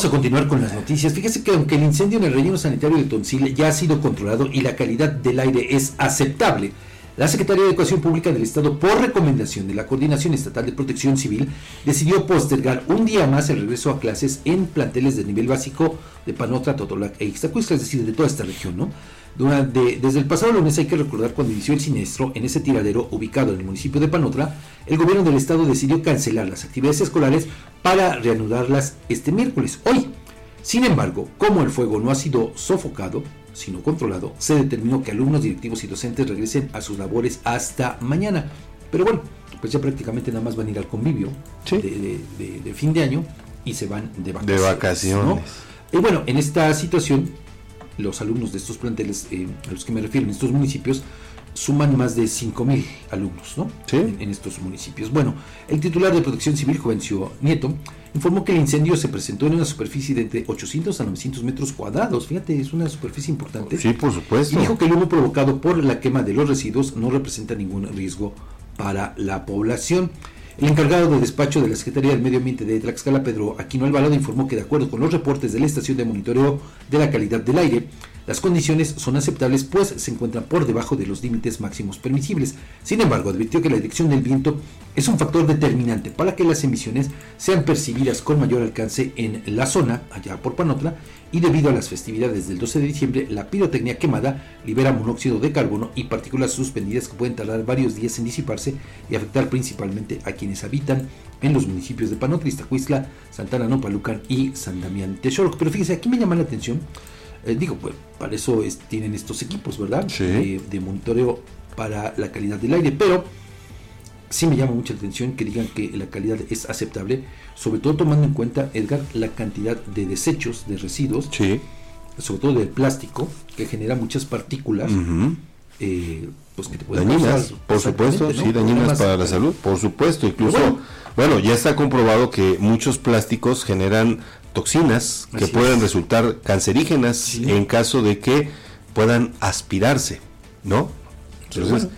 Vamos a continuar con las noticias. Fíjese que aunque el incendio en el relleno sanitario de Tonsil ya ha sido controlado y la calidad del aire es aceptable, la Secretaría de Educación Pública del Estado, por recomendación de la Coordinación Estatal de Protección Civil, decidió postergar un día más el regreso a clases en planteles de nivel básico de Panotra, Totolac e Ixtacuistla, es decir, de toda esta región, ¿no? Desde el pasado lunes hay que recordar cuando inició el siniestro en ese tiradero ubicado en el municipio de Panotra, el gobierno del estado decidió cancelar las actividades escolares para reanudarlas este miércoles, hoy. Sin embargo, como el fuego no ha sido sofocado, sino controlado, se determinó que alumnos, directivos y docentes regresen a sus labores hasta mañana. Pero bueno, pues ya prácticamente nada más van a ir al convivio de, fin de año y se van de vacaciones. De vacaciones. Y bueno, en esta situación, los alumnos de estos planteles eh, a los que me refiero, en estos municipios, suman más de 5.000 alumnos ¿no? En, estos municipios. Bueno, el titular de Protección Civil, Juvencio Nieto, informó que el incendio se presentó en una superficie de entre 800 a 900 metros cuadrados. Fíjate, es una superficie importante. Sí, por supuesto. Y dijo que el humo provocado por la quema de los residuos no representa ningún riesgo para la población. El encargado de despacho de la Secretaría del Medio Ambiente de Tlaxcala, Pedro Aquino Alvarado, informó que de acuerdo con los reportes de la estación de monitoreo de la calidad del aire, las condiciones son aceptables pues se encuentran por debajo de los límites máximos permisibles. Sin embargo, advirtió que la dirección del viento es un factor determinante para que las emisiones sean percibidas con mayor alcance en la zona, allá por Panotla, y debido a las festividades del 12 de diciembre, la pirotecnia quemada libera monóxido de carbono y partículas suspendidas que pueden tardar varios días en disiparse y afectar principalmente a quienes habitan en los municipios de Panotla, Iztacuistla, Santana Nopalucan y San Damián Texorco. Pero fíjense, aquí me llama la atención, eh, digo, pues para eso tienen estos equipos, ¿verdad? de monitoreo para la calidad del aire, pero sí me llama mucha atención que digan que la calidad es aceptable, sobre todo tomando en cuenta, Edgar, la cantidad de desechos, de residuos, sobre todo del plástico, que genera muchas partículas. Eh, pues que te pueden dañinas, por supuesto, sí, dañinas para la salud, por supuesto, incluso, bueno, ya está comprobado que muchos plásticos generan toxinas que pueden resultar cancerígenas en caso de que puedan aspirarse, ¿no? Entonces,